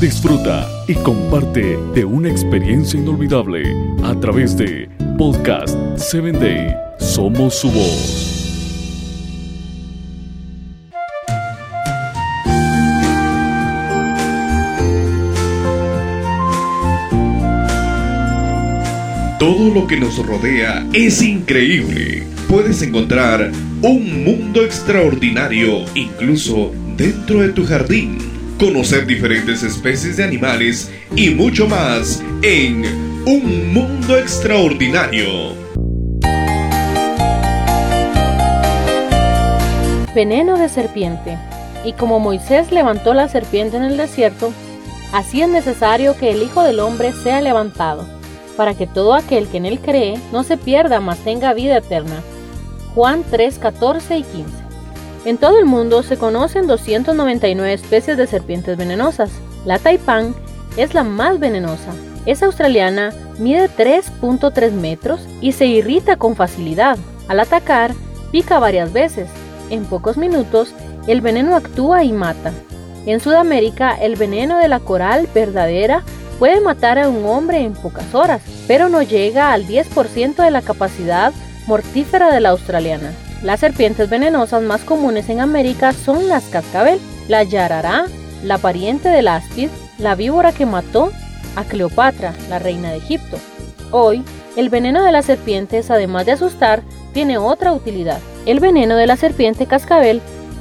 Disfruta y comparte de una experiencia inolvidable a través de Podcast 7 Day. Somos su voz. Todo lo que nos rodea es increíble. Puedes encontrar un mundo extraordinario incluso dentro de tu jardín conocer diferentes especies de animales y mucho más en Un Mundo Extraordinario. Veneno de serpiente. Y como Moisés levantó la serpiente en el desierto, así es necesario que el Hijo del Hombre sea levantado, para que todo aquel que en él cree no se pierda, mas tenga vida eterna. Juan 3, 14 y 15. En todo el mundo se conocen 299 especies de serpientes venenosas. La taipán es la más venenosa. Es australiana, mide 3.3 metros y se irrita con facilidad. Al atacar, pica varias veces. En pocos minutos, el veneno actúa y mata. En Sudamérica, el veneno de la coral verdadera puede matar a un hombre en pocas horas, pero no llega al 10% de la capacidad mortífera de la australiana. Las serpientes venenosas más comunes en América son las cascabel, la yarará, la pariente del áspid, la víbora que mató a Cleopatra, la reina de Egipto. Hoy, el veneno de las serpientes, además de asustar, tiene otra utilidad. El veneno de la serpiente cascabel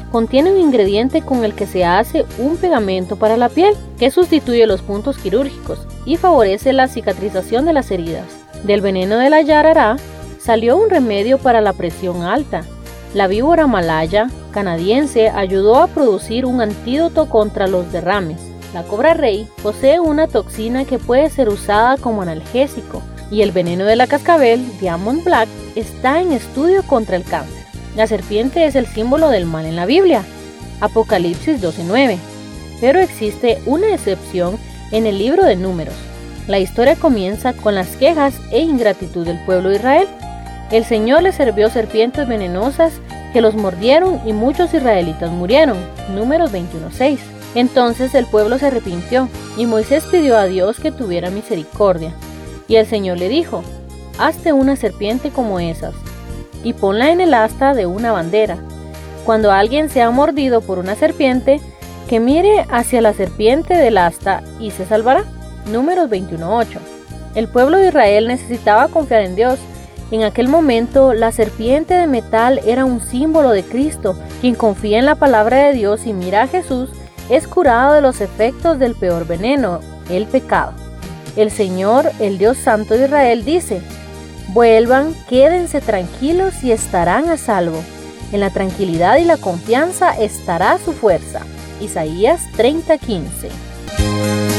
contiene un ingrediente con el que se hace un pegamento para la piel que sustituye los puntos quirúrgicos y favorece la cicatrización de las heridas. Del veneno de la yarará salió un remedio para la presión alta. La víbora malaya canadiense ayudó a producir un antídoto contra los derrames. La cobra rey posee una toxina que puede ser usada como analgésico y el veneno de la cascabel, Diamond Black, está en estudio contra el cáncer. La serpiente es el símbolo del mal en la Biblia, Apocalipsis 12:9, pero existe una excepción en el libro de números. La historia comienza con las quejas e ingratitud del pueblo de Israel el Señor les sirvió serpientes venenosas que los mordieron y muchos israelitas murieron. Números 21.6. Entonces el pueblo se arrepintió y Moisés pidió a Dios que tuviera misericordia. Y el Señor le dijo, Hazte una serpiente como esas y ponla en el asta de una bandera. Cuando alguien sea mordido por una serpiente, que mire hacia la serpiente del asta y se salvará. Números 21.8. El pueblo de Israel necesitaba confiar en Dios en aquel momento, la serpiente de metal era un símbolo de Cristo. Quien confía en la palabra de Dios y mira a Jesús es curado de los efectos del peor veneno, el pecado. El Señor, el Dios Santo de Israel, dice, Vuelvan, quédense tranquilos y estarán a salvo. En la tranquilidad y la confianza estará su fuerza. Isaías 30:15